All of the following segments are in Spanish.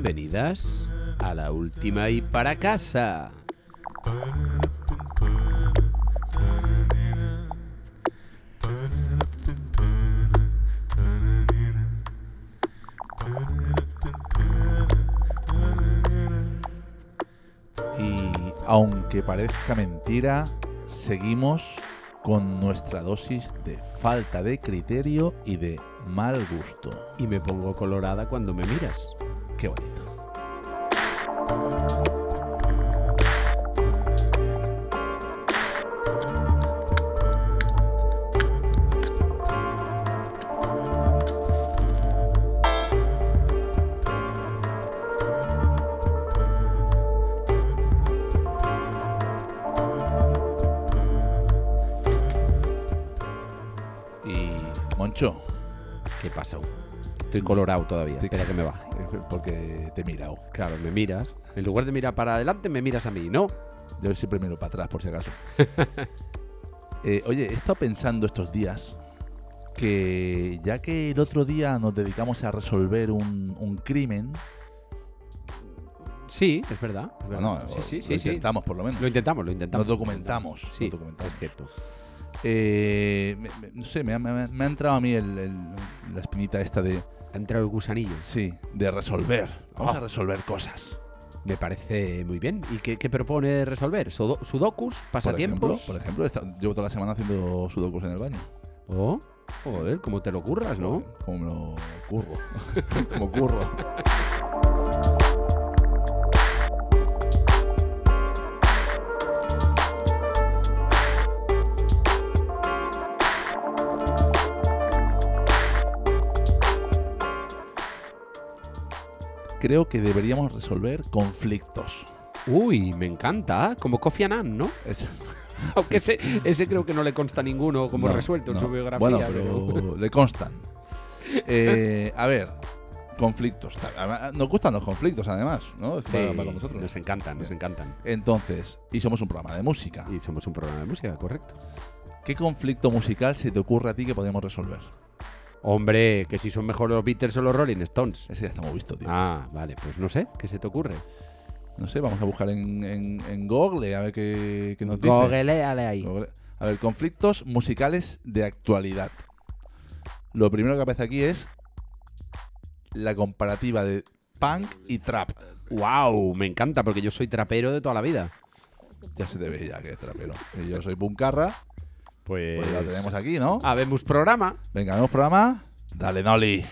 Bienvenidas a la última y para casa. Y aunque parezca mentira, seguimos con nuestra dosis de falta de criterio y de mal gusto. Y me pongo colorada cuando me miras. Qué. Colorado todavía. Espera que me baje. porque te he mirado. Claro, me miras. En lugar de mirar para adelante, me miras a mí, ¿no? Yo siempre miro para atrás, por si acaso. Eh, oye, he estado pensando estos días que ya que el otro día nos dedicamos a resolver un, un crimen, Sí, es verdad. es verdad. bueno, sí, sí, lo sí, intentamos por lo menos. Lo intentamos, lo intentamos. Nos documentamos, Sí, nos documentamos. es cierto. Eh, me- me- no sé, me ha, me entrado a mí el- el- la espinita esta de, Ha entrado el gusanillo. sí, de resolver. Vamos Ah. a resolver cosas. Me parece muy bien. ¿Y qué, qué propone resolver? Sudo- ¿Sudokus? Por ejemplo, ¿Pasatiempos? por ejemplo llevo toda la semana haciendo sudokus en el baño. Oh, joder, cómo te lo curras, ¿no? Como me lo curro. Como curro. Creo que deberíamos resolver conflictos. Uy, me encanta. Como Kofi Annan, ¿no? Es- Aunque ese, ese creo que no le consta ninguno como no, resuelto en su biografía. Bueno, pero le constan. Eh, a ver, conflictos. Nos gustan los conflictos, además, ¿no? Sí, para- para nosotros. nos encantan, nos encantan. Entonces, y somos un programa de música. Y somos un programa de música, correcto. ¿Qué conflicto musical se te ocurre a ti que podemos resolver? Hombre, que si son mejor los Beatles o los Rolling Stones. Ese ya estamos visto, tío. Ah, vale, pues no sé, ¿qué se te ocurre? No sé, vamos a buscar en, en, en Google a ver qué, qué nos dice. Googleale ahí. Google. A ver, conflictos musicales de actualidad. Lo primero que aparece aquí es la comparativa de punk y trap. Wow, me encanta porque yo soy trapero de toda la vida. Ya se te ve ya que es trapero. Y yo soy puncarra, Pues, pues lo tenemos aquí, ¿no? Habemos programa. Venga, vemos programa. Dale, Noli.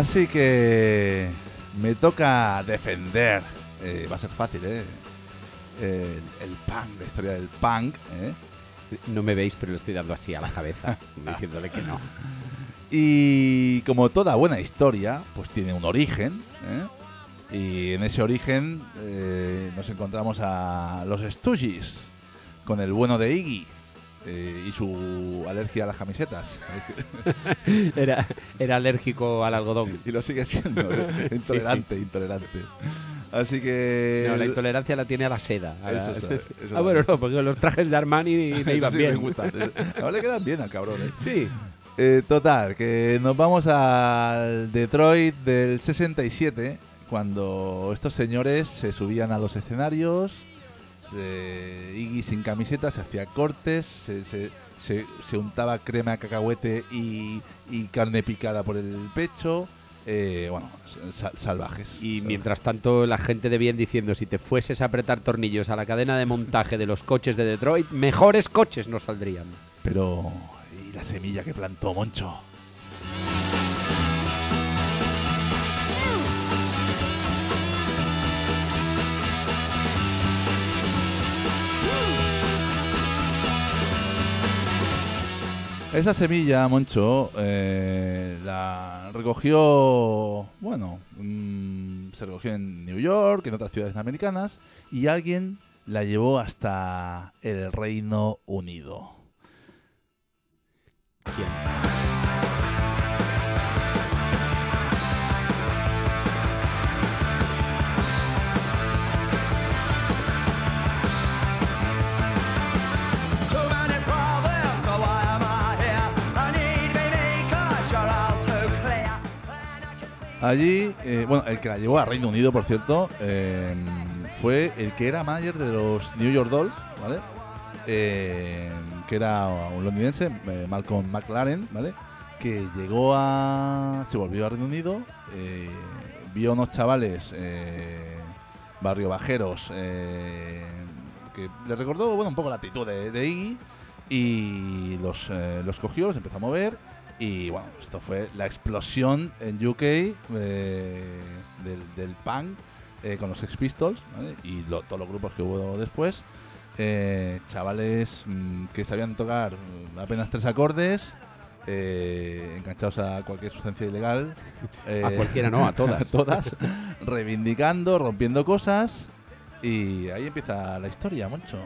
Así que me toca defender. eh, va a ser fácil, ¿eh? El, el punk, la historia del punk, ¿eh? No me veis, pero le estoy dando así a la cabeza, diciéndole que no. Y como toda buena historia, pues tiene un origen, ¿eh? Y en ese origen eh, nos encontramos a los Stooges, con el bueno de Iggy. Eh, y su alergia a las camisetas. Era, era alérgico al algodón. y lo sigue siendo. ¿eh? intolerante, intolerante. Así que. No, la intolerancia la tiene a la seda. a la- Eso sabe, eso ah, bueno, no, porque los trajes de Armani Eso iban sí bien. me gusta. Ahora le quedan bien al cabrón, ¿eh? Sí. Eh, total, que nos vamos al Detroit del 67, cuando estos señores se subían a los escenarios, se- Iggy sin camiseta, se hacía cortes, se, se- se- se untaba crema de cacahuete y, y carne picada por el pecho. eh, bueno, sal- salvajes. Y mientras tanto, la gente de bien diciendo: si te fueses a apretar tornillos a la cadena de montaje de los coches de Detroit, mejores coches nos saldrían. Pero, ¿y la semilla que plantó Moncho? Esa semilla, Moncho, eh, la recogió, bueno, mm, se recogió en New York, en otras ciudades americanas, y alguien la llevó hasta el Reino Unido. ¿Quién? Allí, eh, bueno, el que la llevó a Reino Unido, por cierto, eh, fue el que era manager de los New York Dolls, ¿vale? Eh, que era un londinense, Malcolm McLaren, ¿vale? Que llegó a. se volvió a Reino Unido, vio unos chavales, barrio bajeros, que le recordó, bueno, un poco la actitud de, de Iggy, y los, los cogió, los empezó a mover, y bueno, esto fue la explosión en UK eh, del, del punk eh, con los Sex Pistols ¿vale? y lo- todos los grupos que hubo después. Eh, chavales mm, que sabían tocar apenas tres acordes, eh, enganchados a cualquier sustancia ilegal. eh, A cualquiera no, a todas. a todas, reivindicando, rompiendo cosas. Y ahí empieza la historia, Moncho.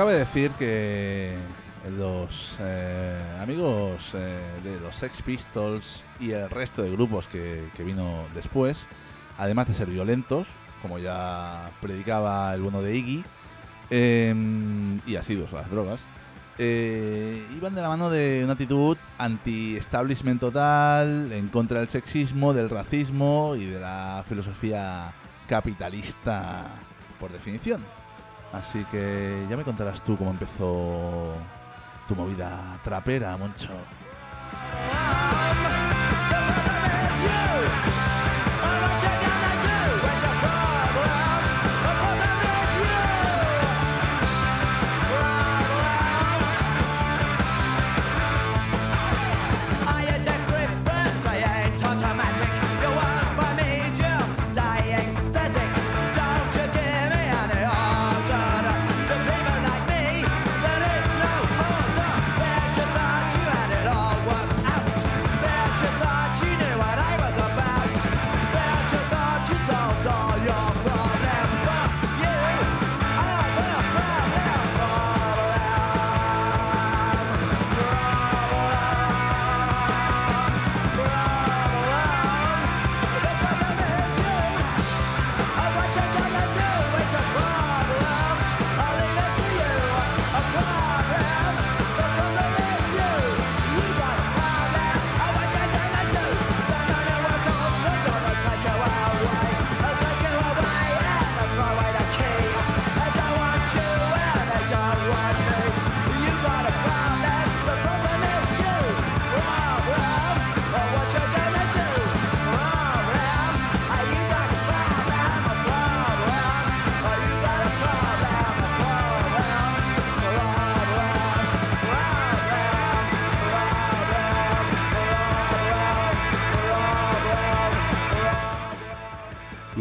Cabe decir que los eh, amigos eh, de los Sex Pistols y el resto de grupos que, vino después, además de ser violentos, como ya predicaba el bueno de Iggy, eh, y asiduos a las drogas, eh, iban de la mano de una actitud anti-establishment total, en contra del sexismo, del racismo y de la filosofía capitalista por definición. Así que ya me contarás tú cómo empezó tu movida trapera, Moncho.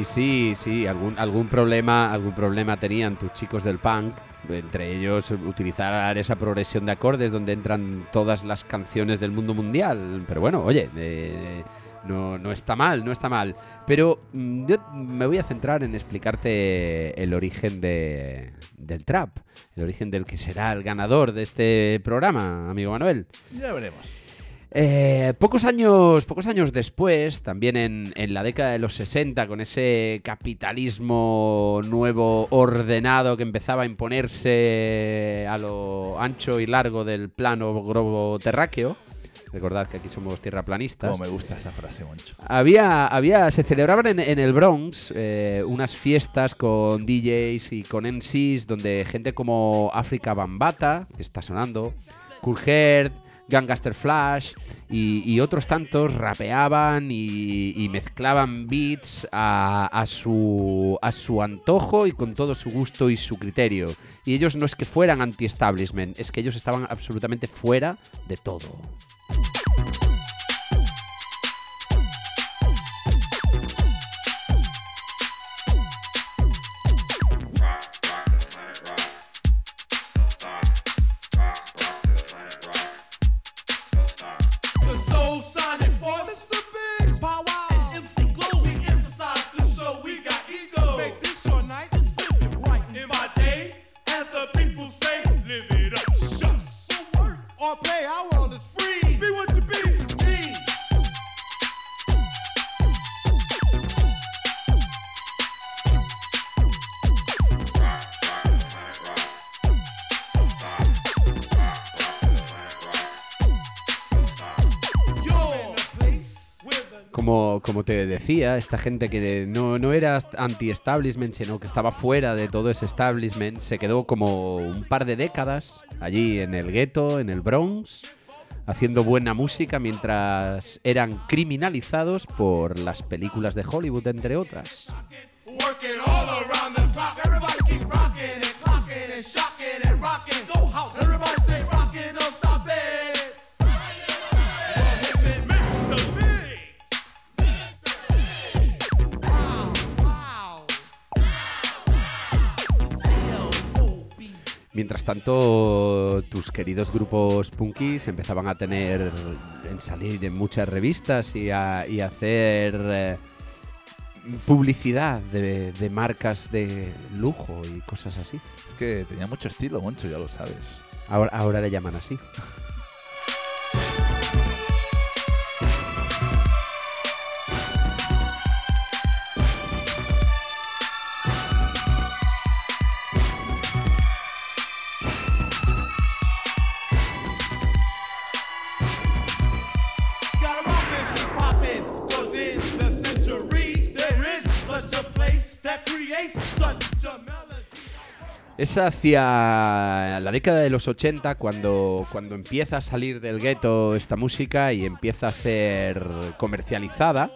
Sí, sí, algún, algún problema, algún problema tenían tus chicos del punk, entre ellos utilizar esa progresión de acordes donde entran todas las canciones del mundo mundial. Pero bueno, oye, eh, no, no está mal, no está mal. Pero mm, yo me voy a centrar en explicarte el origen de, del trap, el origen del que será el ganador de este programa, amigo Manuel. Ya veremos. Eh, pocos, años, pocos años después, también en, en la década de los 60, con ese capitalismo nuevo ordenado que empezaba a imponerse a lo ancho y largo del plano globo terráqueo, recordad que aquí somos tierraplanistas, Como me gusta esa frase, Moncho. había, había, se celebraban en, en el Bronx eh, unas fiestas con DJs y con MCs donde gente como África Bambata, que está sonando, Cool Herc, Gangster Flash y, otros tantos rapeaban y, y mezclaban beats a, a su, a su antojo y con todo su gusto y su criterio. Y ellos no es que fueran anti-establishment, es que ellos estaban absolutamente fuera de todo. Esta gente que no, no era anti-establishment, sino que estaba fuera de todo ese establishment, se quedó como un par de décadas allí en el gueto, en el Bronx, haciendo buena música mientras eran criminalizados por las películas de Hollywood, entre otras. Mientras tanto, tus queridos grupos punkis empezaban a tener, en salir en muchas revistas y a, y a hacer eh, publicidad de, de marcas de lujo y cosas así. Es que tenía mucho estilo, Moncho, ya lo sabes. Ahora, ahora le llaman así. Es hacia la década de los 80 cuando, cuando empieza a salir del gueto esta música y empieza a ser comercializada.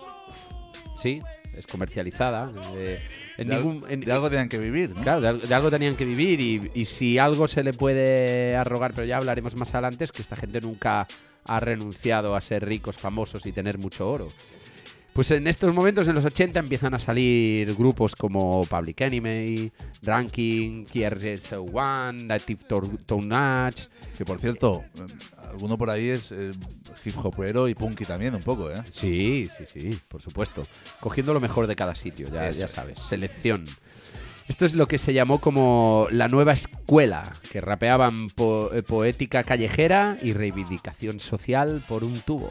Sí, es comercializada. eh, en De, ningún, en- de algo tenían que vivir, ¿no? Claro, de algo tenían que vivir y, y si algo se le puede arrogar, pero ya hablaremos más adelante, es que esta gente nunca ha renunciado a ser ricos, famosos y tener mucho oro. Pues en estos momentos, en los 80, empiezan a salir grupos como Public Enemy, Ranking, KRS-One, Native Tor- Tonage. Que por cierto, alguno por ahí es eh, hip hopero y punky también, un poco, ¿eh? Sí, sí, sí, por supuesto. Cogiendo lo mejor de cada sitio, ya, sabes. Selección. Esto es lo que se llamó como la nueva escuela, que rapeaban po- eh, poética callejera y reivindicación social por un tubo.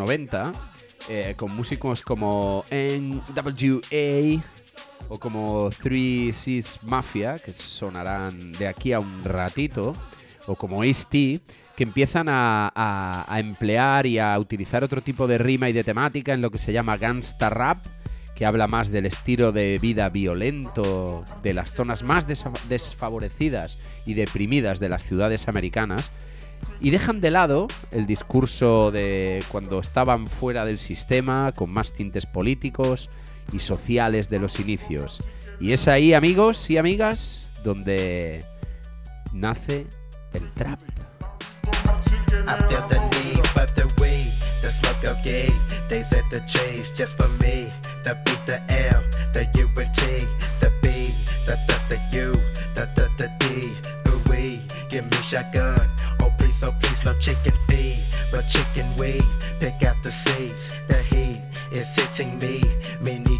90, eh, con músicos como NWA o como Three Seas Mafia, que sonarán de aquí a un ratito, o como Ice-T, que empiezan a, emplear y a utilizar otro tipo de rima y de temática en lo que se llama gangsta rap, que habla más del estilo de vida violento de las zonas más desfavorecidas y deprimidas de las ciudades americanas, y dejan de lado el discurso de cuando estaban fuera del sistema, con más tintes políticos y sociales de los inicios. Y es ahí, amigos y amigas, donde nace el trap. Oh please, no chicken feed, but chicken weed. Pick out the seeds, the heat is hitting me.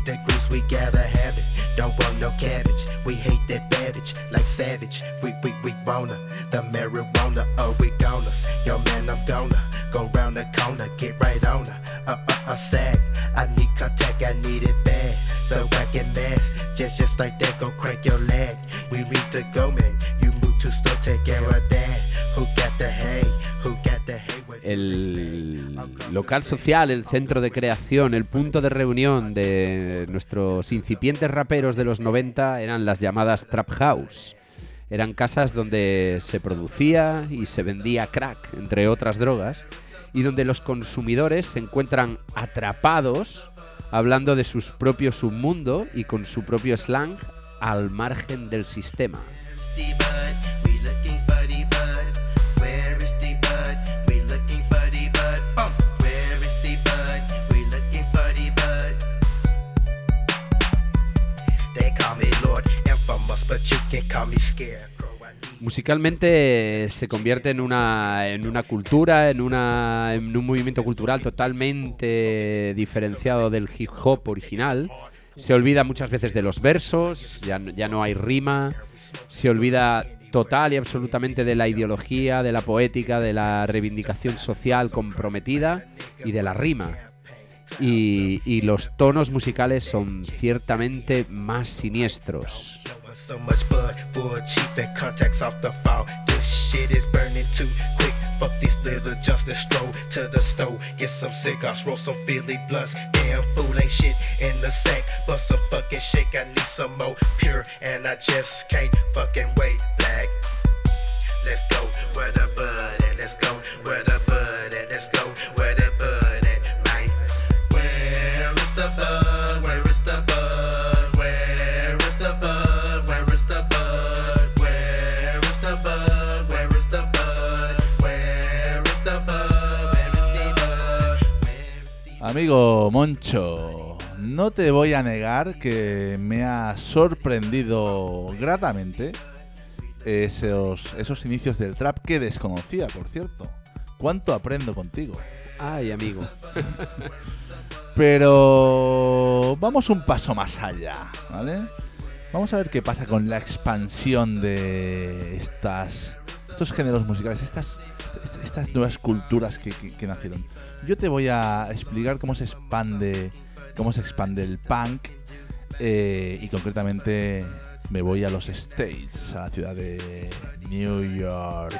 The grease, we gotta have it. Don't want no cabbage, we hate that babbage like savage. We we we wanna the marijuana, oh we gonna. Yo man, I'm gonna go round the corner, get right on her. Uh uh uh sag, local social, el centro de creación, el punto de reunión de nuestros incipientes raperos de los 90 eran las llamadas Trap House. Eran casas donde se producía y se vendía crack, entre otras drogas, y donde los consumidores se encuentran atrapados hablando de su propio submundo y con su propio slang al margen del sistema. Musicalmente se convierte en una, en una cultura, en, una, en un movimiento cultural totalmente diferenciado del hip hop original. Se olvida muchas veces de los versos, ya, ya no hay rima, se olvida total y absolutamente de la ideología, de la poética, de la reivindicación social comprometida y de la rima. Y, y los tonos musicales son ciertamente más siniestros. So much bud, full cheap and contacts off the fall. This shit is burning too quick. Fuck these little just to stroll to the stove. Get some cigars, roll some Philly blunts. Damn fool ain't shit in the sack, but some fucking shake. I need some more pure, and I just can't fucking wait. Black. Let's go where the bud and let's go where the bud and let's go where the bud and man. Where is the bud? Amigo Moncho, no te voy a negar que me ha sorprendido gratamente esos, esos inicios del trap que desconocía, por cierto. ¿Cuánto aprendo contigo? Ay, amigo. Pero vamos un paso más allá, ¿vale? Vamos a ver qué pasa con la expansión de estas, estos géneros musicales, estas, est- estas nuevas culturas que, que- que nacieron. Yo te voy a explicar cómo se expande, cómo se expande el punk eh, y concretamente me voy a los States, a la ciudad de New York.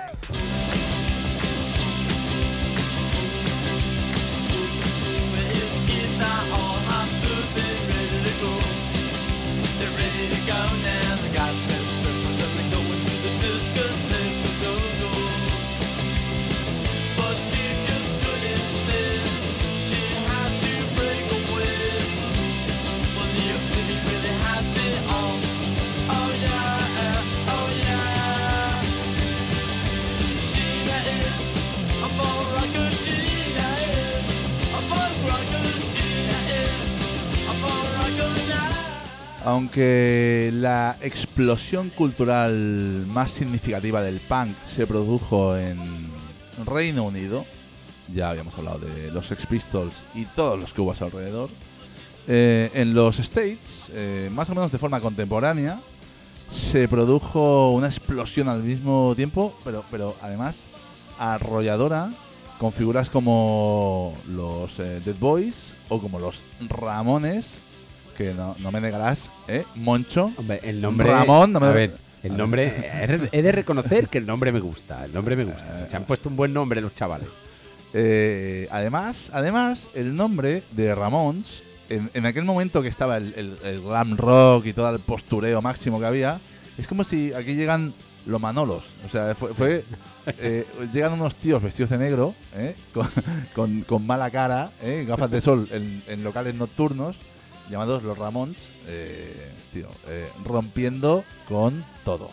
Aunque la explosión cultural más significativa del punk se produjo en Reino Unido, ya habíamos hablado de los Sex Pistols y todos los que hubo a su alrededor, eh, en los States, eh, más o menos de forma contemporánea, se produjo una explosión al mismo tiempo, pero, pero además arrolladora, con figuras como los eh, Dead Boys o como los Ramones, que no, no me negarás, ¿eh? Moncho. Hombre, el nombre. Ramón, no me- A ver, el nombre. he de reconocer que el nombre me gusta. El nombre me gusta. Se han puesto un buen nombre los chavales. Eh, además, además, el nombre de Ramones, en, en aquel momento que estaba el, el- el glam rock y todo el postureo máximo que había, es como si aquí llegan los Manolos. O sea, fue. fue, eh, llegan unos tíos vestidos de negro, ¿eh? con, con- con mala cara, gafas de sol en, en locales nocturnos, llamados los Ramones, eh, tío, eh, rompiendo con todo.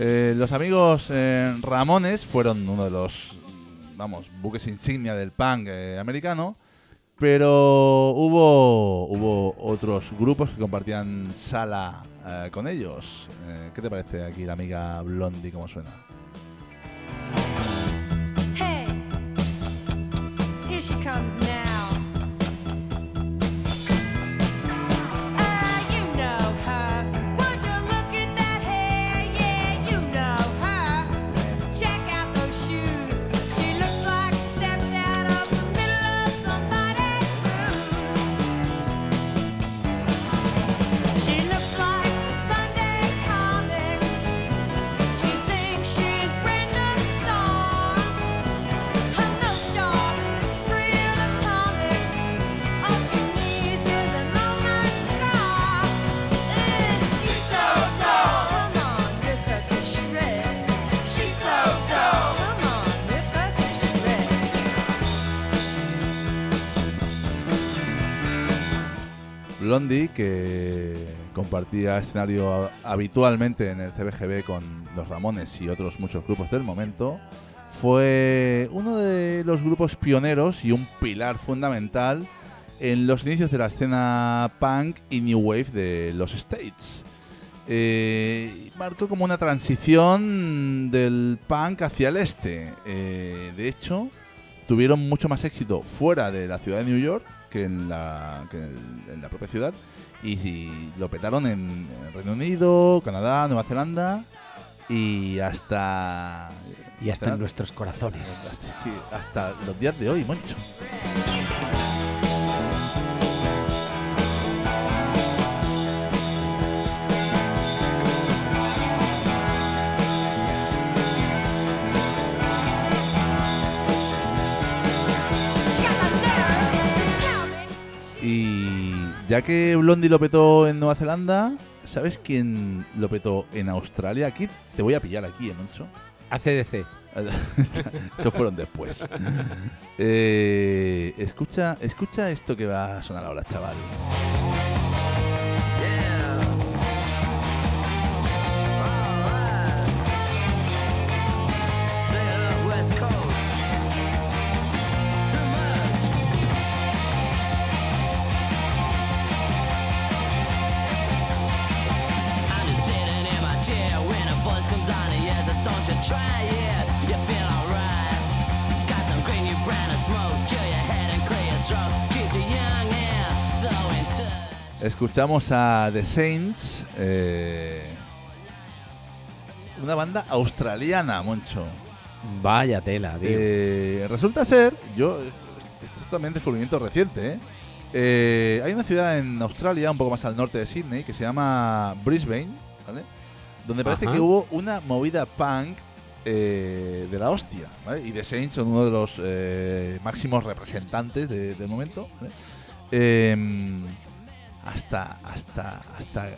Eh, los amigos eh, Ramones fueron uno de los, vamos, buques insignia del punk eh, americano, pero hubo, hubo otros grupos que compartían sala con ellos. ¿Qué te parece aquí la amiga Blondie cómo suena? Hey, here she. Que compartía escenario habitualmente en el CBGB con los Ramones y otros muchos grupos del momento, fue uno de los grupos pioneros y un pilar fundamental en los inicios de la escena punk y new wave de los States. Eh, marcó como una transición del punk hacia el este. Eh, de hecho, tuvieron mucho más éxito fuera de la ciudad de New York que en la, que en en la propia ciudad y, y lo petaron en, en Reino Unido, Canadá, Nueva Zelanda y hasta Y hasta en nuestros corazones. hasta, hasta los días de hoy, Moncho. Y ya que Blondie lo petó en Nueva Zelanda, ¿sabes quién lo petó en Australia? Aquí te voy a pillar aquí, ¿eh, Moncho? ACDC. Eso fueron después. Eh, escucha, escucha esto que va a sonar ahora, chaval. Escuchamos a The Saints, eh, una banda australiana, Moncho. Vaya tela, tío. Eh, resulta ser, yo, esto es también descubrimiento reciente, ¿eh? Eh, hay una ciudad en Australia, un poco más al norte de Sydney, que se llama Brisbane, ¿vale? Donde parece Ajá. que hubo una movida punk eh, de la hostia. ¿vale? Y The Saints son uno de los eh, máximos representantes de- del momento. ¿vale? Hasta, hasta, hasta,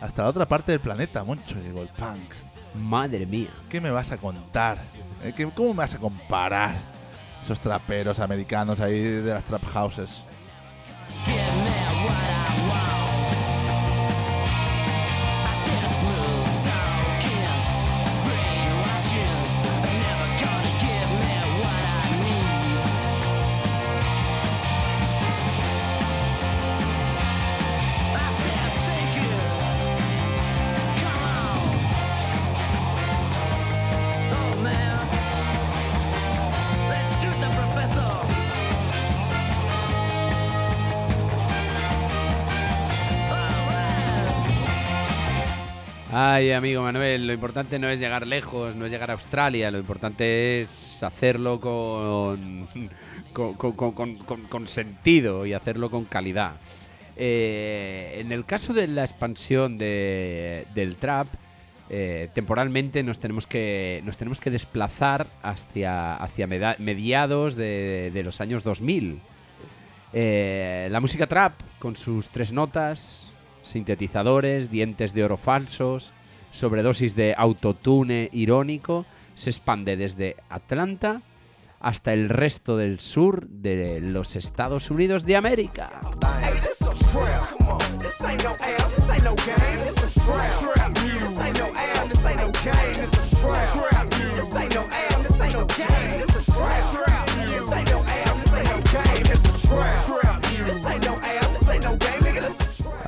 hasta la otra parte del planeta, Moncho, llegó el punk. Madre mía. ¿Qué me vas a contar? ¿Eh? ¿Qué- ¿Cómo me vas a comparar esos traperos americanos ahí de las trap houses? Ay, amigo Manuel, lo importante no es llegar lejos, no es llegar a Australia, lo importante es hacerlo con, con, con- con- con- sentido y hacerlo con calidad. Eh, en el caso de la expansión de- del trap, eh, temporalmente nos tenemos que, nos tenemos que desplazar hacia, hacia mediados de, de los años 2000. Eh, la música trap, con sus tres notas, sintetizadores, dientes de oro falsos, sobredosis de autotune irónico, se expande desde Atlanta hasta el resto del sur de los Estados Unidos de América.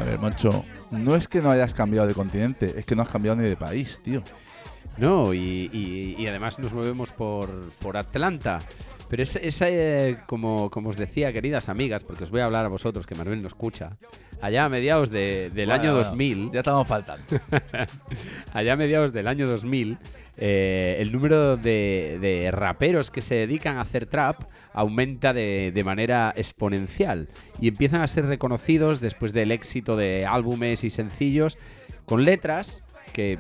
A ver, Moncho, no es que no hayas cambiado de continente, es que no has cambiado ni de país, tío. No, y, y- y además nos movemos por, por Atlanta. Pero es, es, eh, como, como os decía, queridas amigas, porque os voy a hablar a vosotros, que Manuel no escucha, allá a mediados de- del Bueno, año bueno, 2000, Ya estamos faltando. allá a mediados del año 2000, eh, el número de, raperos que se dedican a hacer trap aumenta de, manera exponencial y empiezan a ser reconocidos después del éxito de álbumes y sencillos con letras que,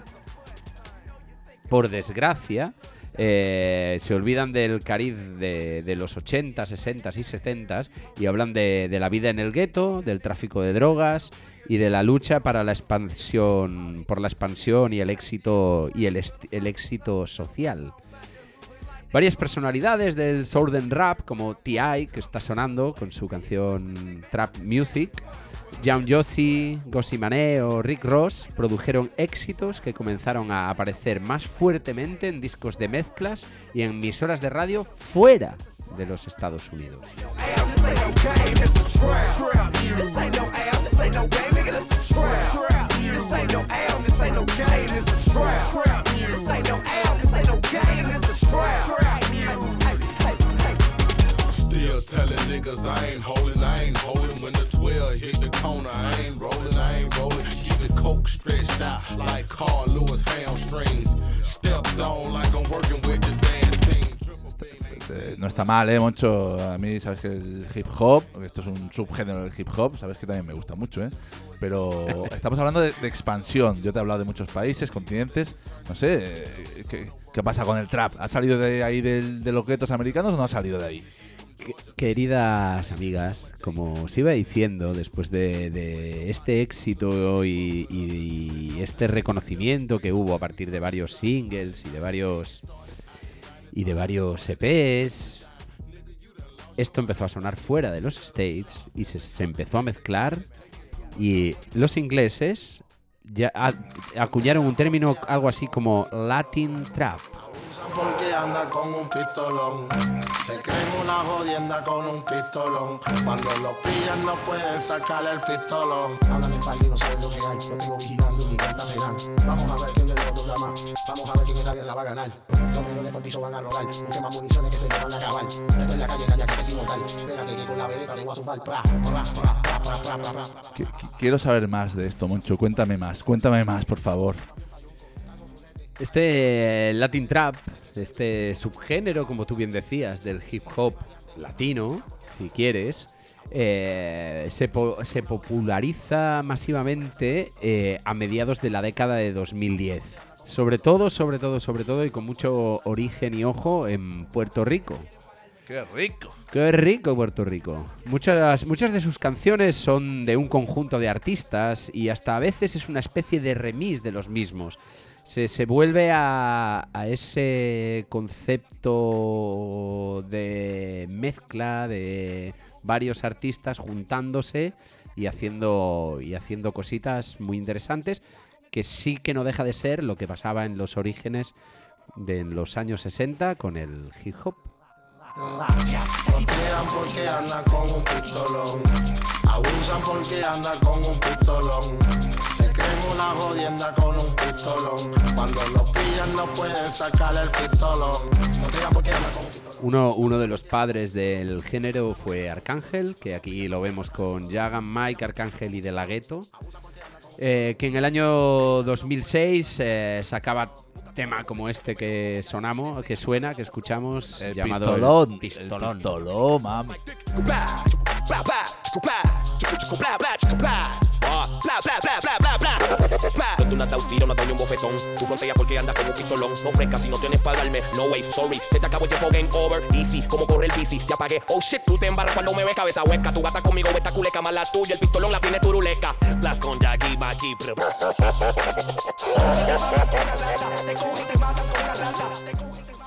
por desgracia, eh, se olvidan del cariz de, los 80, 60 y 70 y hablan de la vida en el gueto, del tráfico de drogas y de la lucha para la expansión, por la expansión y el éxito y el, el éxito social. Varias personalidades del Southern Rap, como T.I., que está sonando con su canción Trap Music, John Yossi, Gossi Mané o Rick Ross produjeron éxitos que comenzaron a aparecer más fuertemente en discos de mezclas y en emisoras de radio fuera de los Estados Unidos. Still telling niggas I ain't holding, I ain't holding. When the 12 hit the corner, I ain't rolling, I ain't rolling. Keep the coke stretched out like Carl Lewis hamstrings. Stepped on like I'm working with the damn team. Eh, no está mal, ¿eh, Moncho? A mí, sabes que el hip hop, esto es un subgénero del hip hop, sabes que también me gusta mucho, ¿eh? Pero estamos hablando de, de expansión. Yo te he hablado de muchos países, continentes. No sé, eh, ¿qué, qué pasa con el trap? ¿Ha salido de ahí del- de los guetos americanos o no ha salido de ahí? Que- Queridas amigas, como os iba diciendo, después de, de este éxito y, y este reconocimiento que hubo a partir de varios singles y de varios y de varios EPs, esto empezó a sonar fuera de los States y se, se empezó a mezclar y los ingleses ya acuñaron un término algo así como Latin Trap. Porque anda con un pistolón. Se creen una jodienda con un pistolón. Cuando lo pillan no pueden sacar el pistolón. Hablan y no saben lo que hay. Lo tengo quitando mi carta serán. Vamos a ver quién de los dos más. Vamos a ver quién nadie la va a ganar. Los millones por piso van a robar. Busque más municiones que se van a acabar. Esto en la calle calla que es mortal. Espérate que con la vereta te voy a zumbar. Pra, pra, pra, pra, pra, pra, pra, pra. Qui- qui- Quiero saber más de esto, Moncho. Cuéntame más, cuéntame más, por favor. Este Latin Trap, este subgénero, como tú bien decías, del hip hop latino, si quieres, eh, se, po- se populariza masivamente eh, a mediados de la década de 2010. Sobre todo, sobre todo, sobre todo y con mucho origen y ojo en Puerto Rico. ¡Qué rico! Qué rico Puerto Rico. Muchas, muchas de sus canciones son de un conjunto de artistas y hasta a veces es una especie de remix de los mismos. Se, se vuelve a, ese concepto de mezcla de varios artistas juntándose y haciendo, y haciendo cositas muy interesantes que sí que no deja de ser lo que pasaba en los orígenes de los años 60 con el hip hop. Porque con un pistolón. Abusan porque con un pistolón. Una jodienda con un pistolón. Cuando los pillan no pueden sacar el pistolón. Uno, uno de los padres del género fue Arcángel, que aquí lo vemos con Jagan, Mike, Arcángel y De La Ghetto, eh, que en el año 2006 eh, sacaba tema como este que sonamos, que suena, que escuchamos, El llamado pistolón. el Pistolón. El pistolón, mami. Tú no has dado un tiro, no has dado ni un bofetón. Tú fronteas porque andas como un pistolón. No frescas si no tienes para darme. No way, sorry. Se te acabó el tiempo, game over. Easy, como corre el bici. Te apagué. Oh shit, tú te embarras cuando me ves cabeza hueca. Tu gata conmigo, esta culeca más la tuya. El pistolón la tiene turuleca. Blast con Jackie, Baki.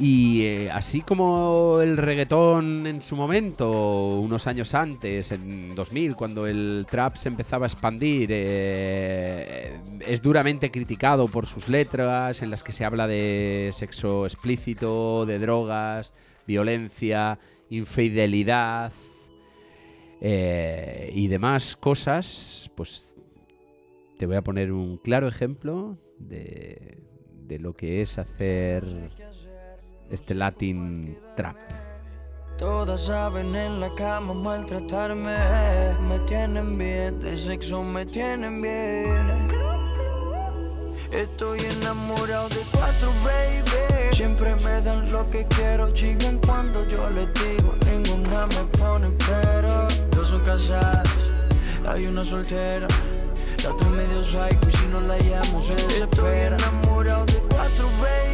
Y eh, así como el reggaetón en su momento, unos años antes, en 2000, cuando el trap se empezaba a expandir, eh, es duramente criticado por sus letras en las que se habla de sexo explícito, de drogas, violencia, infidelidad eh, y demás cosas, pues te voy a poner un claro ejemplo de, de lo que es hacer este Latin trap. Todas saben en la cama maltratarme. Me tienen bien, de sexo me tienen bien. Estoy enamorado de cuatro, baby. Siempre me dan lo que quiero, chigan cuando yo les digo. Ninguna me pone pero. Dos son casadas, hay una soltera. La otra medio psycho y si no la llamo se desespera. Estoy enamorado de cuatro, baby.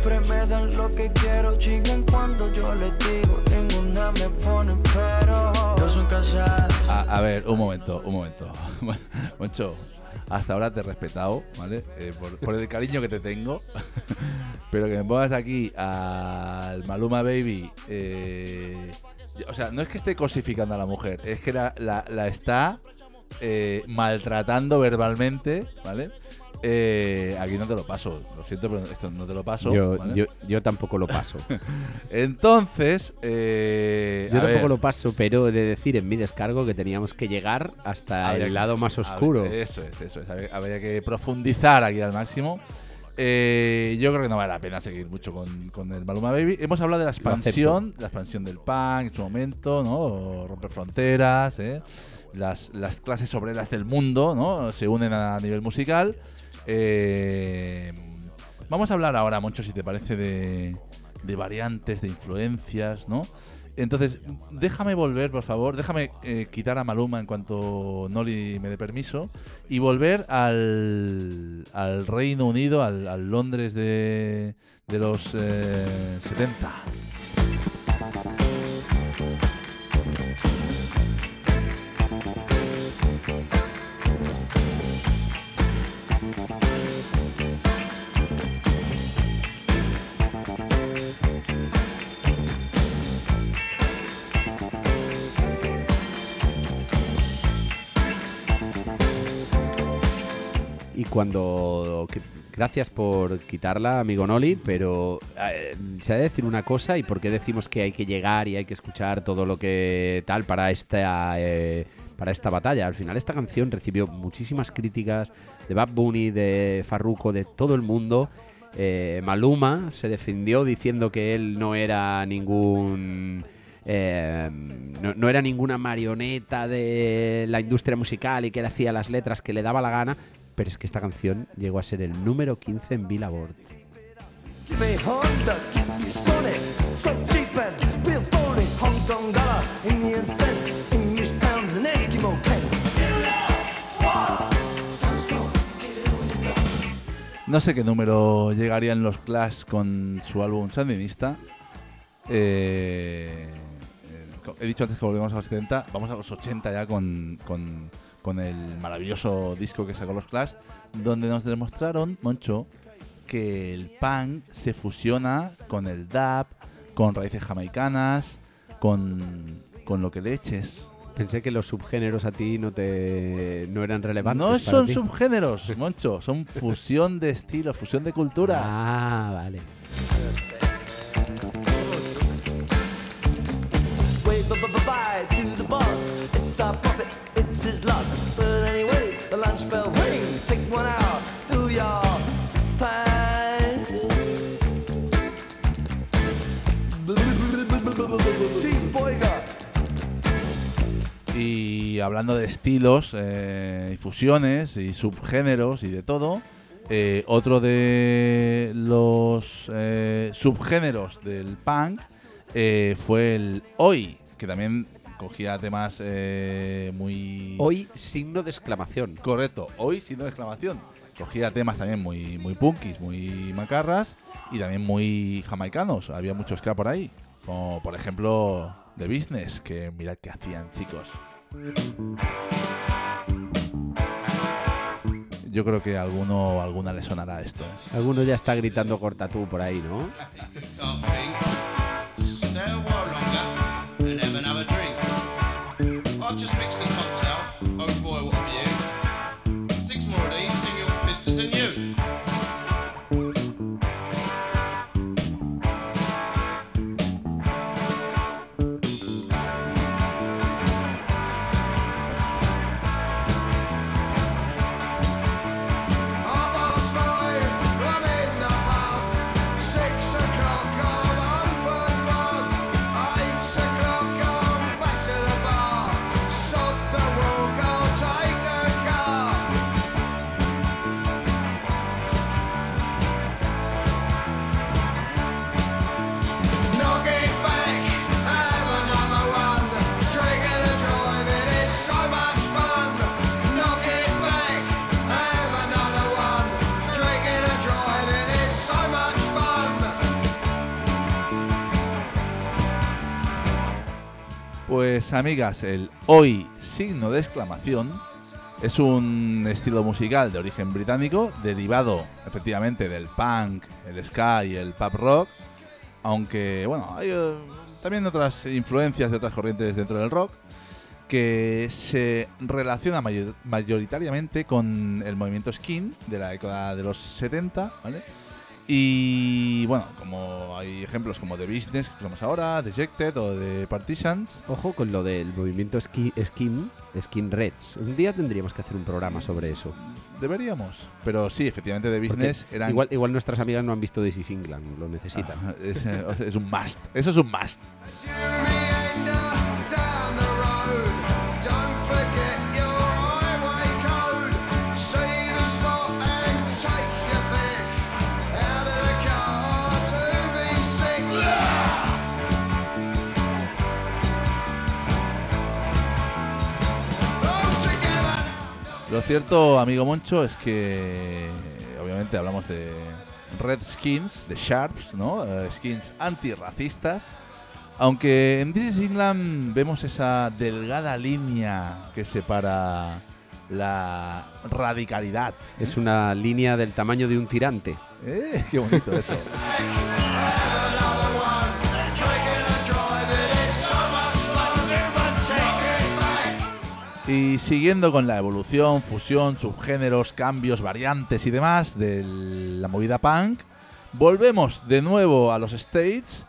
Siempre me dan lo que quiero, chigan cuando yo les digo. Ninguna me pone pero. Dos son casadas. A, ver, un momento, un momento. Moncho, hasta ahora te he respetado, ¿vale? Eh, por, por el cariño que te tengo. Pero que me pongas aquí al Maluma Baby. eh, o sea, no es que esté cosificando a la mujer, es que la, la- la está eh, maltratando verbalmente, ¿vale? Eh, aquí no te lo paso, lo siento, pero esto no te lo paso. Yo, ¿vale? yo, yo tampoco lo paso. Entonces, eh, Yo a tampoco ver, lo paso, pero he de decir en mi descargo que teníamos que llegar hasta Habría el que- lado más ver, oscuro. eso es, eso es. Habría, que profundizar aquí al máximo. Eh, yo creo que no vale la pena seguir mucho con, con el Maluma Baby. Hemos hablado de la expansión, la expansión del punk en su momento, ¿no? Romper fronteras, ¿eh? las, las clases obreras del mundo, ¿no? Se unen a nivel musical. Eh, vamos a hablar ahora, Moncho, si te parece, de, variantes, de influencias, ¿no? Entonces, déjame volver, por favor, déjame eh, quitar a Maluma en cuanto Noli me dé permiso y volver al, Reino Unido, al, al Londres de, de los eh, 70. Cuando. gracias por quitarla, amigo Noli, pero eh, se ha de decir una cosa y por qué decimos que hay que llegar y hay que escuchar todo lo que tal para esta. eh, para esta batalla. Al final esta canción recibió muchísimas críticas de Bad Bunny, de Farruko, de todo el mundo. Eh, Maluma se defendió diciendo que él no era ningún no, no era ninguna marioneta de la industria musical y que él hacía las letras que le daba la gana, pero es que esta canción llegó a ser el número 15 en Billboard. No sé qué número llegarían los Clash con su álbum Sandinista. Eh, eh, he dicho antes que volvemos a los 70, vamos a los 80 ya con, con- con el maravilloso disco que sacó los Clash, donde nos demostraron, Moncho, que el punk se fusiona con el dub, con raíces jamaicanas, con, con lo que le eches. Pensé que los subgéneros a ti no te no eran relevantes. No para son ti. subgéneros, Moncho, son fusión de estilo, fusión de cultura. Ah, vale. Y hablando de estilos, eh, y fusiones y subgéneros y de todo, eh, otro de los eh, subgéneros del punk eh, fue el Oi, que también cogía temas eh, muy... Hoy signo de exclamación. Correcto, Oi, signo de exclamación. Cogía temas también muy, muy punkis, muy macarras y también muy jamaicanos. Había muchos que por ahí. Como por ejemplo The Business, que mirad qué hacían, chicos. Yo creo que a alguno o alguna le sonará esto. Alguno ya está gritando corta tú por ahí, ¿no? Pues amigas, el hoy signo de exclamación es un estilo musical de origen británico derivado efectivamente del punk, el ska y el pop rock, aunque bueno, hay eh, también otras influencias de otras corrientes dentro del rock que se relaciona mayor- mayoritariamente con el movimiento skin de la década de los 70, ¿vale? Y bueno, como hay ejemplos como The Business, que somos ahora, Dejected o The Partisans, Ojo con lo del movimiento ski, skin, skin reds. Un día tendríamos que hacer un programa sobre eso. deberíamos. Pero sí, efectivamente The Porque Business eran... igual, igual nuestras amigas no han visto This is England, lo necesitan. Ah, es, eh, es un must. Eso es un must. Lo cierto, amigo Moncho, es que obviamente hablamos de Redskins, de Sharps, ¿no? Eh, skins antirracistas. Aunque en This is England vemos esa delgada línea que separa la radicalidad. Es una línea del tamaño de un tirante. ¡Eh! ¡Qué bonito eso! Y siguiendo con la evolución, fusión, subgéneros, cambios, variantes y demás de la movida punk, volvemos de nuevo a los States,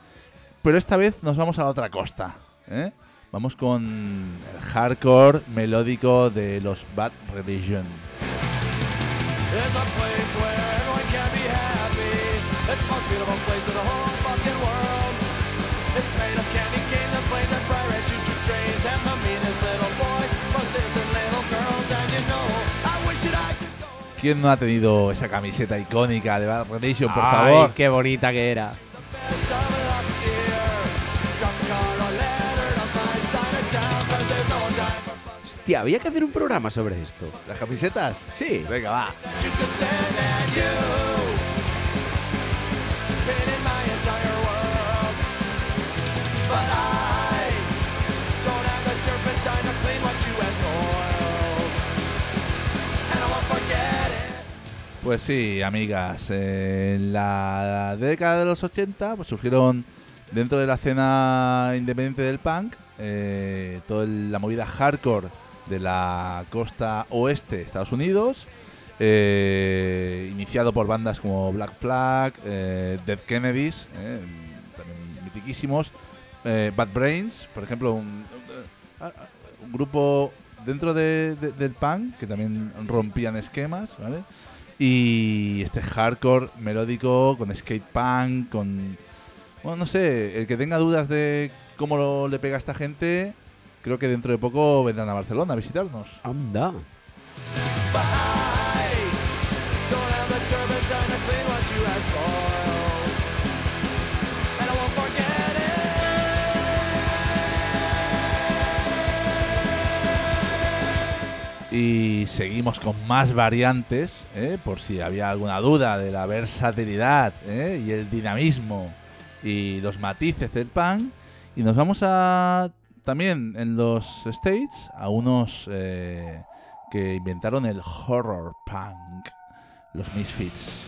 pero esta vez nos vamos a la otra costa. ¿eh? Vamos con el hardcore melódico de los Bad Religion. ¿Quién no ha tenido esa camiseta icónica de Bad Religion, por Ay, favor? qué bonita que era. Hostia, había que hacer un programa sobre esto. ¿Las camisetas? Sí. Venga, va. Pues sí, amigas. eh, En la década de los 80 pues surgieron dentro de la escena independiente del punk eh, toda la movida hardcore de la costa oeste de Estados Unidos. eh, iniciado por bandas como Black Flag, Dead Kennedys, también mitiquísimos, Bad Brains, por ejemplo, un, grupo dentro de- de- del punk que también rompían esquemas, ¿vale? Y este hardcore melódico con skate punk, con... Bueno, no sé, el que tenga dudas de cómo lo- le pega a esta gente, creo que dentro de poco vendrán a Barcelona a visitarnos. Anda. Y seguimos con más variantes, ¿eh? por si había alguna duda de la versatilidad ¿eh? y el dinamismo y los matices del punk. Y nos vamos a también en los States a unos eh, que inventaron el horror punk, los Misfits.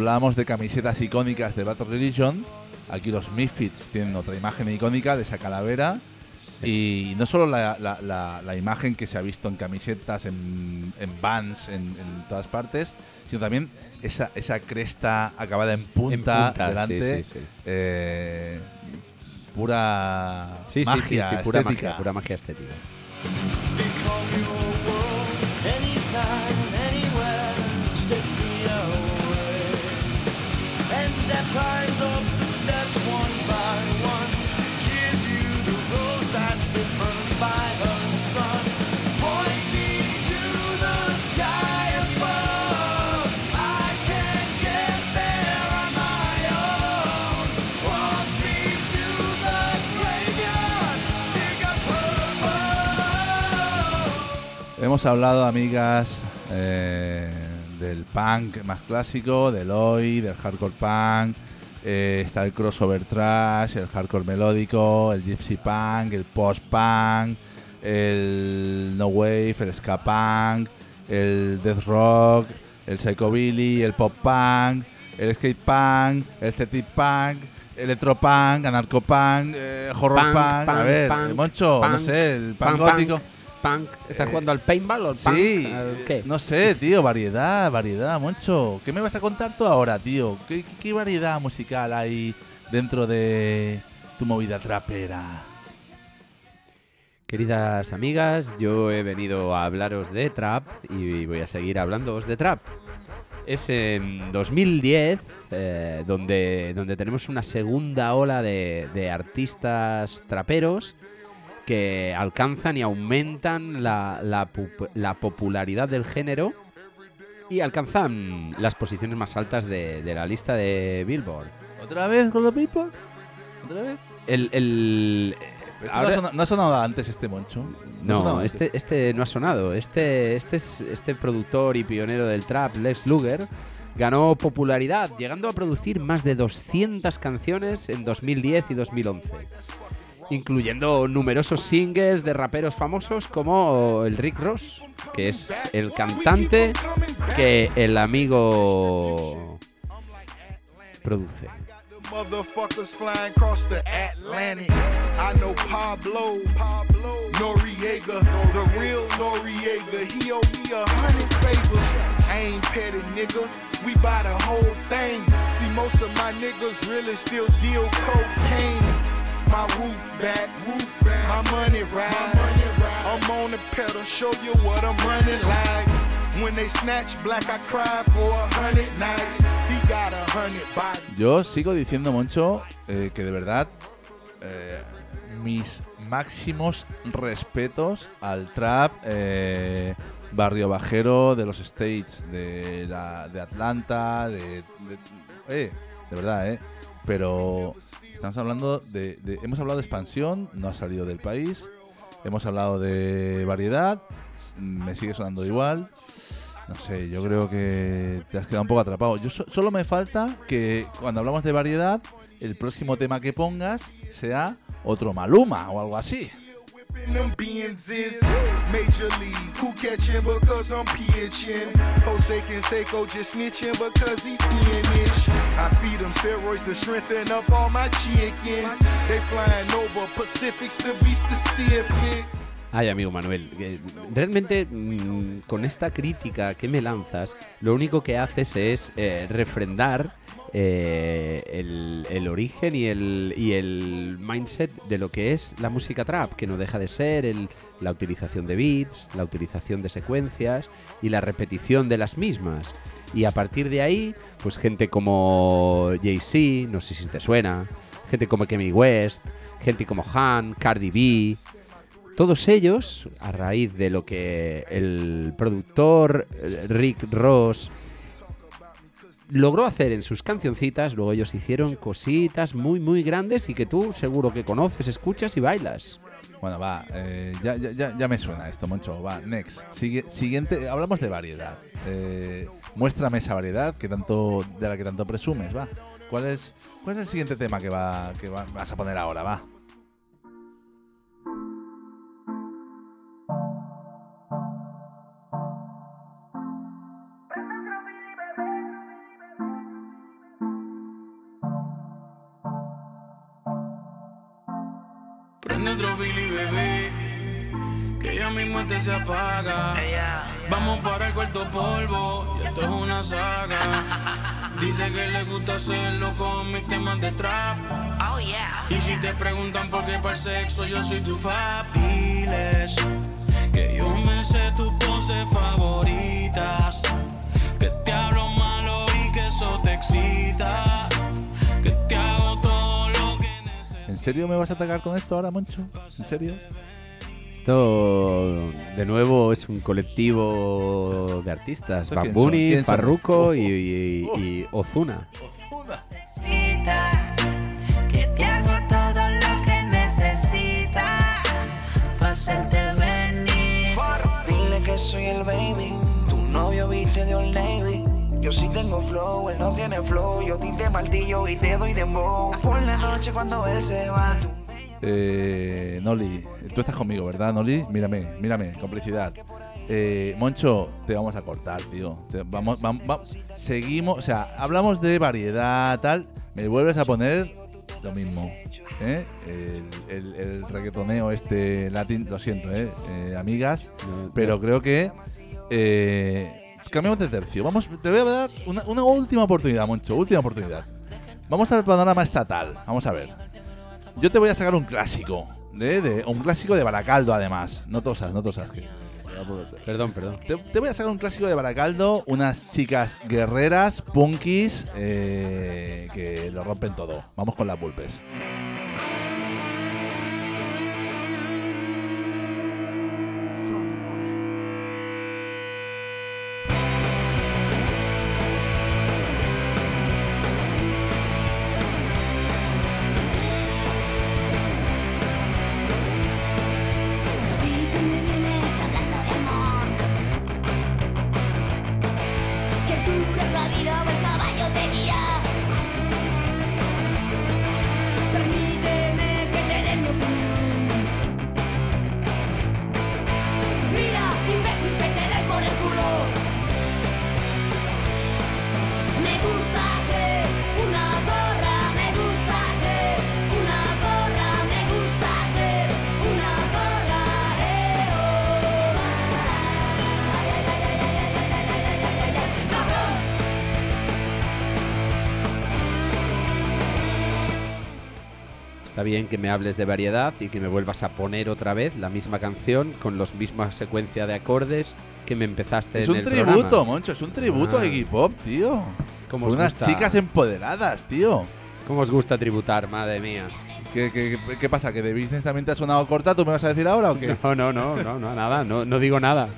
Hablábamos de camisetas icónicas de Battle Religion. Aquí los Misfits tienen otra imagen icónica de esa calavera. Y no solo la, la- la- la imagen que se ha visto en camisetas, en, en bands, en, en todas partes, sino también esa, esa cresta acabada en punta, punta, delante. sí, sí, sí. eh, pura magia sí, sí, pura estética. magia, pura magia estética. Hemos hablado, amigas, eh, del punk más clásico, del hoy, del hardcore punk. eh, está el crossover trash, el hardcore melódico, el gypsy punk, el post punk, el no wave, el ska punk, el death rock, el psychobilly, el pop punk, el skate punk, el cetic punk, electropunk, anarcopunk, eh, horror Punk, punk. A punk, ver, punk, Moncho, no sé, el punk, gótico. Punk. ¿Estás Eh, jugando al paintball o al punk? Sí, ¿Al qué? no sé, tío, variedad, variedad, Moncho. ¿Qué me vas a contar tú ahora, tío? ¿Qué, qué- qué variedad musical hay dentro de tu movida trapera? Queridas amigas, yo he venido a hablaros de trap y voy a seguir hablándoos de trap. Es en 2010 eh, donde, donde tenemos una segunda ola de, de artistas traperos que alcanzan y aumentan la, la pup- la popularidad del género y alcanzan las posiciones más altas de, de la lista de Billboard. ¿Otra vez con los people? ¿Otra vez? El, el- Esto ahora- no, ha sonado, no ha sonado antes este Moncho. no, antes. este, este no ha sonado. Este, este es este productor y pionero del trap, Lex Luger, ganó popularidad, llegando a producir más de 200 canciones en 2010 y 2011, incluyendo numerosos singles de raperos famosos como el Rick Ross, que es el cantante que el amigo produce. Motherfuckers flying across the Atlantic. I know Pablo, Pablo, Noriega, the real Noriega. He owe me a hundred favors. I ain't petty, nigga. We buy the whole thing. See, most of my niggas really still deal cocaine. My roof back, roof back. My money ride. I'm on on the pedal, show you what I'm running like. When they snatch black, I cry for a hundred nights. He got a hundred bodies. Yo sigo diciendo, Moncho, eh, que de verdad eh, mis máximos respetos al trap eh, barrio bajero de los States, de, la- de Atlanta, de, de- eh, de verdad, ¿eh? Pero estamos hablando de, Hemos hablado de expansión, no ha salido del país. Hemos hablado de variedad, me sigue sonando igual. No sé, yo creo que te has quedado un poco atrapado. Yo so- solo me falta que cuando hablamos de variedad, el próximo tema que pongas sea otro Maluma o algo así. Ay, amigo Manuel, que realmente mm, con esta crítica que me lanzas, lo único que haces es eh, refrendar eh, el, origen y el, mindset de lo que es la música trap, que no deja de ser la utilización de beats, la utilización de secuencias y la repetición de las mismas. Y a partir de ahí, pues gente como Jay-Z, no sé si te suena, gente como Kanye West, gente como Han, Cardi B, todos ellos, a raíz de lo que el productor eh, Rick Ross logró hacer en sus cancioncitas, luego ellos hicieron cositas muy, muy grandes y que tú seguro que conoces, escuchas y bailas. Bueno, va, eh, ya, ya, ya, me suena esto, Moncho. Va, next. Siguiente, hablamos de variedad. Eh, muéstrame esa variedad que tanto, de la que tanto presumes, va. ¿Cuál es, cuál es el siguiente tema que, va, que va- vas a poner ahora, va? Muerte se apaga. Vamos para el cuarto polvo. Y esto es una saga. Dice que le gusta hacerlo con mis temas de trap. Y si te preguntan por qué para el sexo, yo soy tu fab. Que yo me sé tus poses favoritas. Que te hablo malo y que eso te excita. Que te hago todo lo que ¿En serio me vas a atacar con esto ahora, Moncho? ¿En serio? Esto, de nuevo, es un colectivo de artistas. ¿Esto Bad? Bunny. Farruko Oh, y, y- y Ozuna. Que te hago todo lo que necesitas para hacerte venir. Dile que soy el baby, tu novio viste de Old Navy. Yo sí tengo flow, él no tiene flow. Yo tinte martillo y te doy dembow. Por la noche cuando él se va. Eh, Noli, tú estás conmigo, ¿verdad, Noli? Mírame, mírame, complicidad. Eh, Moncho, te vamos a cortar, tío. Vamos, vamos, vamos. Seguimos, o sea, hablamos de variedad, tal. Me vuelves a poner lo mismo. ¿eh? El, el- el reggaetoneo este latín, lo siento, ¿eh? Eh, amigas. Pero creo que eh, cambiamos de tercio. Vamos, te voy a dar una, una última oportunidad, Moncho, última oportunidad. Vamos al panorama estatal. Vamos a ver. Yo te voy a sacar un clásico. De, de- un clásico de Baracaldo, además. No tosas, no tosas. que- Perdón, perdón. Te, te voy a sacar un clásico de Baracaldo. Unas chicas guerreras, punkis, eh, que lo rompen todo. Vamos con las pulpes. Que me hables de variedad y que me vuelvas a poner otra vez la misma canción con la misma secuencia de acordes que me empezaste Es en un el tributo, programa. Moncho, es un tributo Ah. a Iggy Pop, tío. ¿Cómo Con os unas gusta? chicas empoderadas, tío. ¿Cómo os gusta tributar, madre mía? ¿Qué, qué, qué- qué pasa? ¿Que de Business también te ha sonado corta? ¿Tú me vas a decir ahora o qué? No, no, no, no, no, nada, no, no digo nada.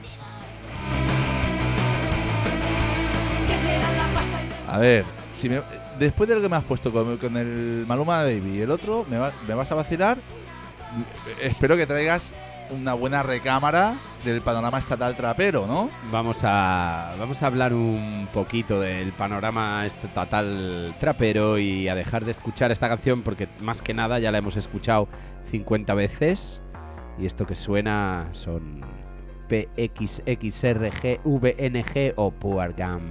A ver, si me- después de lo que me has puesto con, con el Maluma Baby y el otro, me, va- me vas a vacilar. Espero que traigas una buena recámara del panorama estatal trapero, ¿no? Vamos a, vamos a hablar un poquito del panorama estatal trapero y a dejar de escuchar esta canción porque más que nada ya la hemos escuchado 50 veces y esto que suena son PXXRGVNG o Puargam.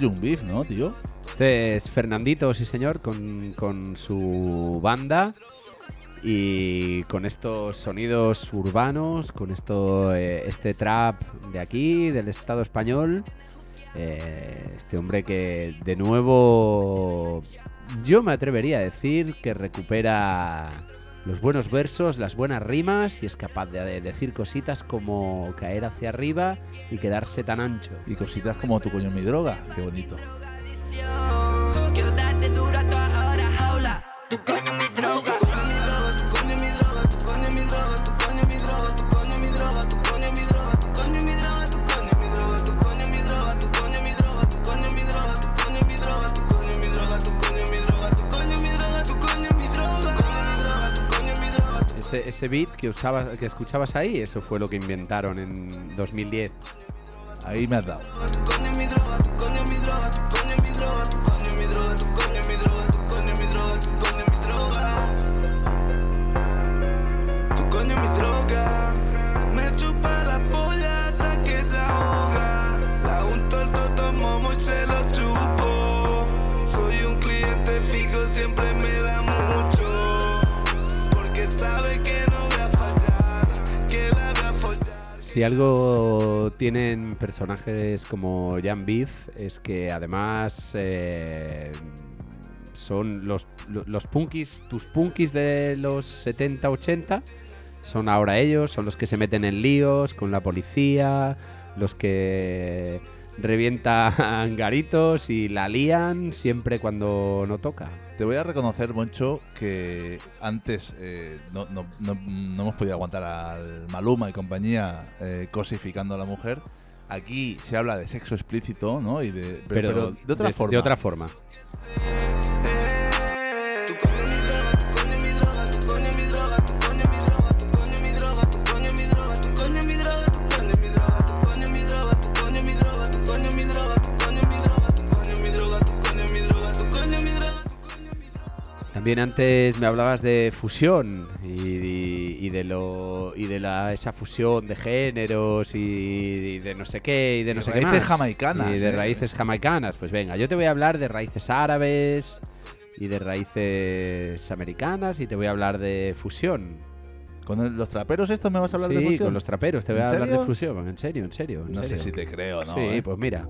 El ¿no, tío? Este es Fernandito, sí señor, con, con su banda y con estos sonidos urbanos, con esto, eh, este trap de aquí, del Estado español. Eh, este hombre que de nuevo yo me atrevería a decir que recupera los buenos versos, las buenas rimas y es capaz de, de decir cositas como caer hacia arriba y quedarse tan ancho. Y cositas como tu coño mi droga. Qué bonito. Tu coño mi droga. Ese, ese beat que, usabas, que escuchabas ahí, eso fue lo que inventaron en 2010. Ahí me has dado. Si algo tienen personajes como Jan Beef es que además eh, son los, lo- los punkis, tus punkis de los 70-80, son ahora ellos, son los que se meten en líos con la policía, los que revientan garitos y la lían siempre cuando no toca. Te voy a reconocer, Moncho, que antes eh, no, no- no- no hemos podido aguantar al Maluma y compañía eh, cosificando a la mujer. Aquí se habla de sexo explícito, ¿no? Y de, pero, pero de otra forma. De otra forma. También antes me hablabas de fusión y, y- y de lo y de la esa fusión de géneros y, y de no sé qué y de no sé qué raíces más. jamaicanas, y de eh. raíces jamaicanas. Pues venga, yo te voy a hablar de raíces árabes y de raíces americanas y te voy a hablar de fusión. ¿Con los traperos estos me vas a hablar sí, de fusión? con los traperos te voy ¿En a hablar serio? de fusión. En serio, en serio. en No sé si te creo, ¿no? Sí, eh? pues mira.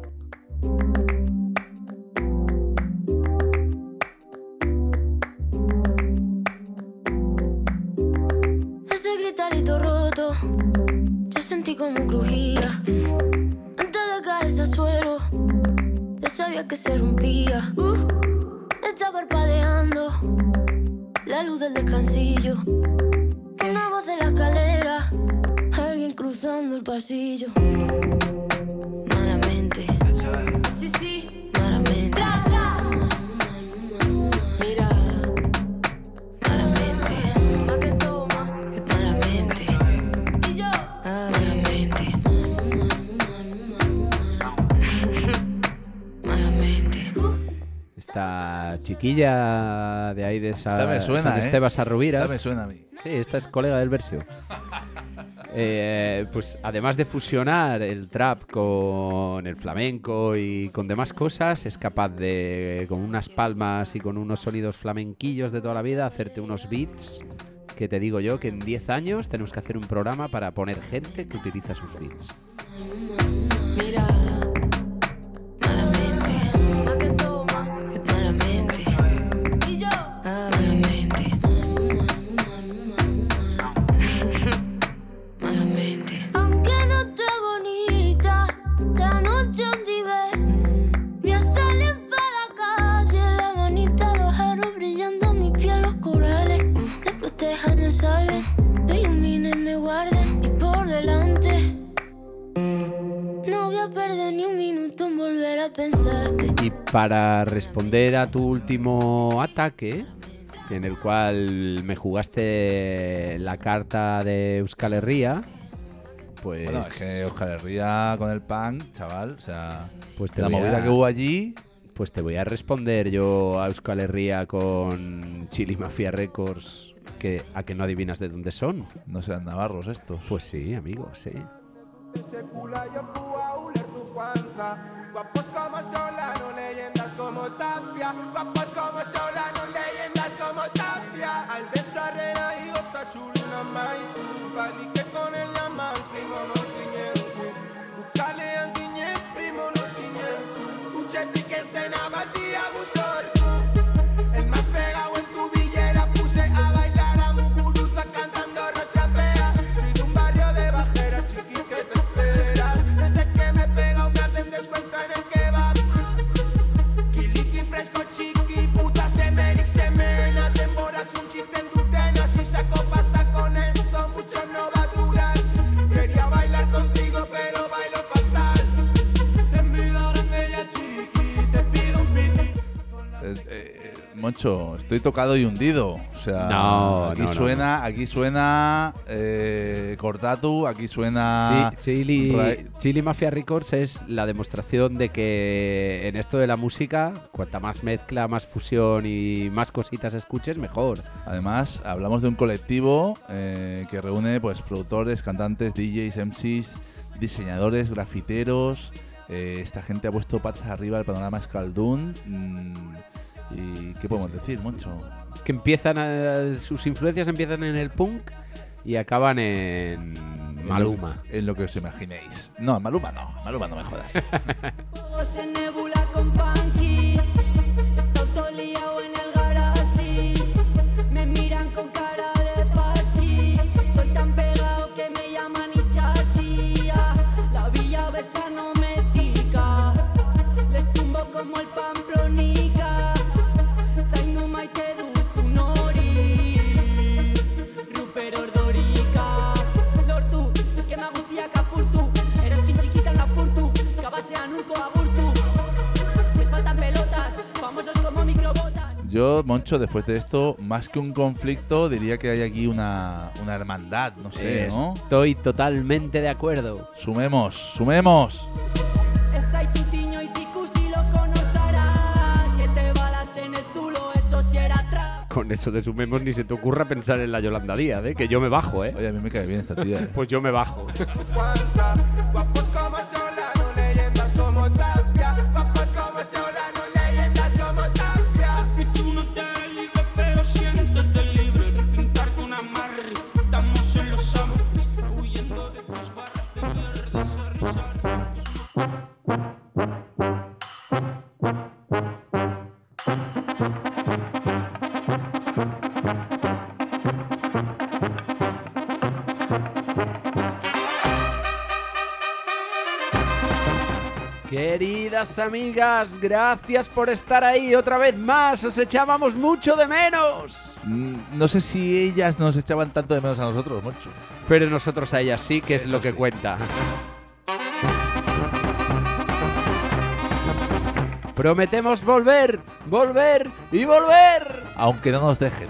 Sentí como crujía. Antes de caerse al suelo, ya sabía que se rompía. Uh, está parpadeando la luz del descansillo. Una voz de la escalera, alguien cruzando el pasillo. Chiquilla de ahí de esa Esta me suena, San ¿eh? Estebas Arrubiras. Esta me suena a mí. Sí, esta es colega del Versio. Eh, pues además de fusionar el trap con el flamenco y con demás cosas, es capaz de, con unas palmas y con unos sonidos flamenquillos de toda la vida, hacerte unos beats que te digo yo que en 10 años tenemos que hacer un programa para poner gente que utiliza sus beats. Perder ni un minuto en volver a pensarte. Y para responder a tu último ataque, en el cual me jugaste la carta de Euskal Herria, pues, Bueno, es que Oscar Herría con el punk, chaval, o sea, pues te la voy movida a- que hubo allí, Pues te voy a responder yo a Euskal Herria con Chili Mafia Records, que a que no adivinas de dónde son. no serán navarros estos. Pues sí, amigo, sí. Guapos como Solano, leyendas como Tapia. Guapos como Solano, leyendas como Tapia. Al desarrera y otra chulina mai. Palique con el llama, primo no tiñense. Buscale a primo no tiñense. Ucheti que estén a Moncho, estoy tocado y hundido. O sea, No, aquí no, no, suena, aquí suena eh, Cortatu, aquí suena. Sí, Chili, Ray- Chili Mafia Records es la demostración de que en esto de la música, cuanta más mezcla, más fusión y más cositas escuches, mejor. Además, hablamos de un colectivo eh, que reúne pues productores, cantantes, DJs, MCs, diseñadores, grafiteros. eh, esta gente ha puesto patas arriba del panorama escaldún. mm, ¿Y qué podemos decir, Moncho? Que empiezan a- sus influencias empiezan en el punk y acaban en Maluma. En lo, en lo que os imaginéis. No, Maluma no. Maluma no me jodas. Todos en nebula con panquis. Moncho, después de esto, más que un conflicto, diría que hay aquí una, una hermandad, no sé, ¿no? Estoy totalmente de acuerdo. Sumemos, sumemos. Con eso de sumemos ni se te ocurra pensar en la Yolanda Díaz, ¿eh? que yo me bajo, ¿eh? Oye, a mí me cae bien esta tía. ¿eh? Pues yo me bajo. Amigas, gracias por estar ahí otra vez más. Os echábamos mucho de menos. Mm, No sé si ellas nos echaban tanto de menos a nosotros, Moncho. Pero nosotros a ellas sí, que es lo que sí. cuenta. Prometemos volver, volver y volver. Aunque no nos dejen.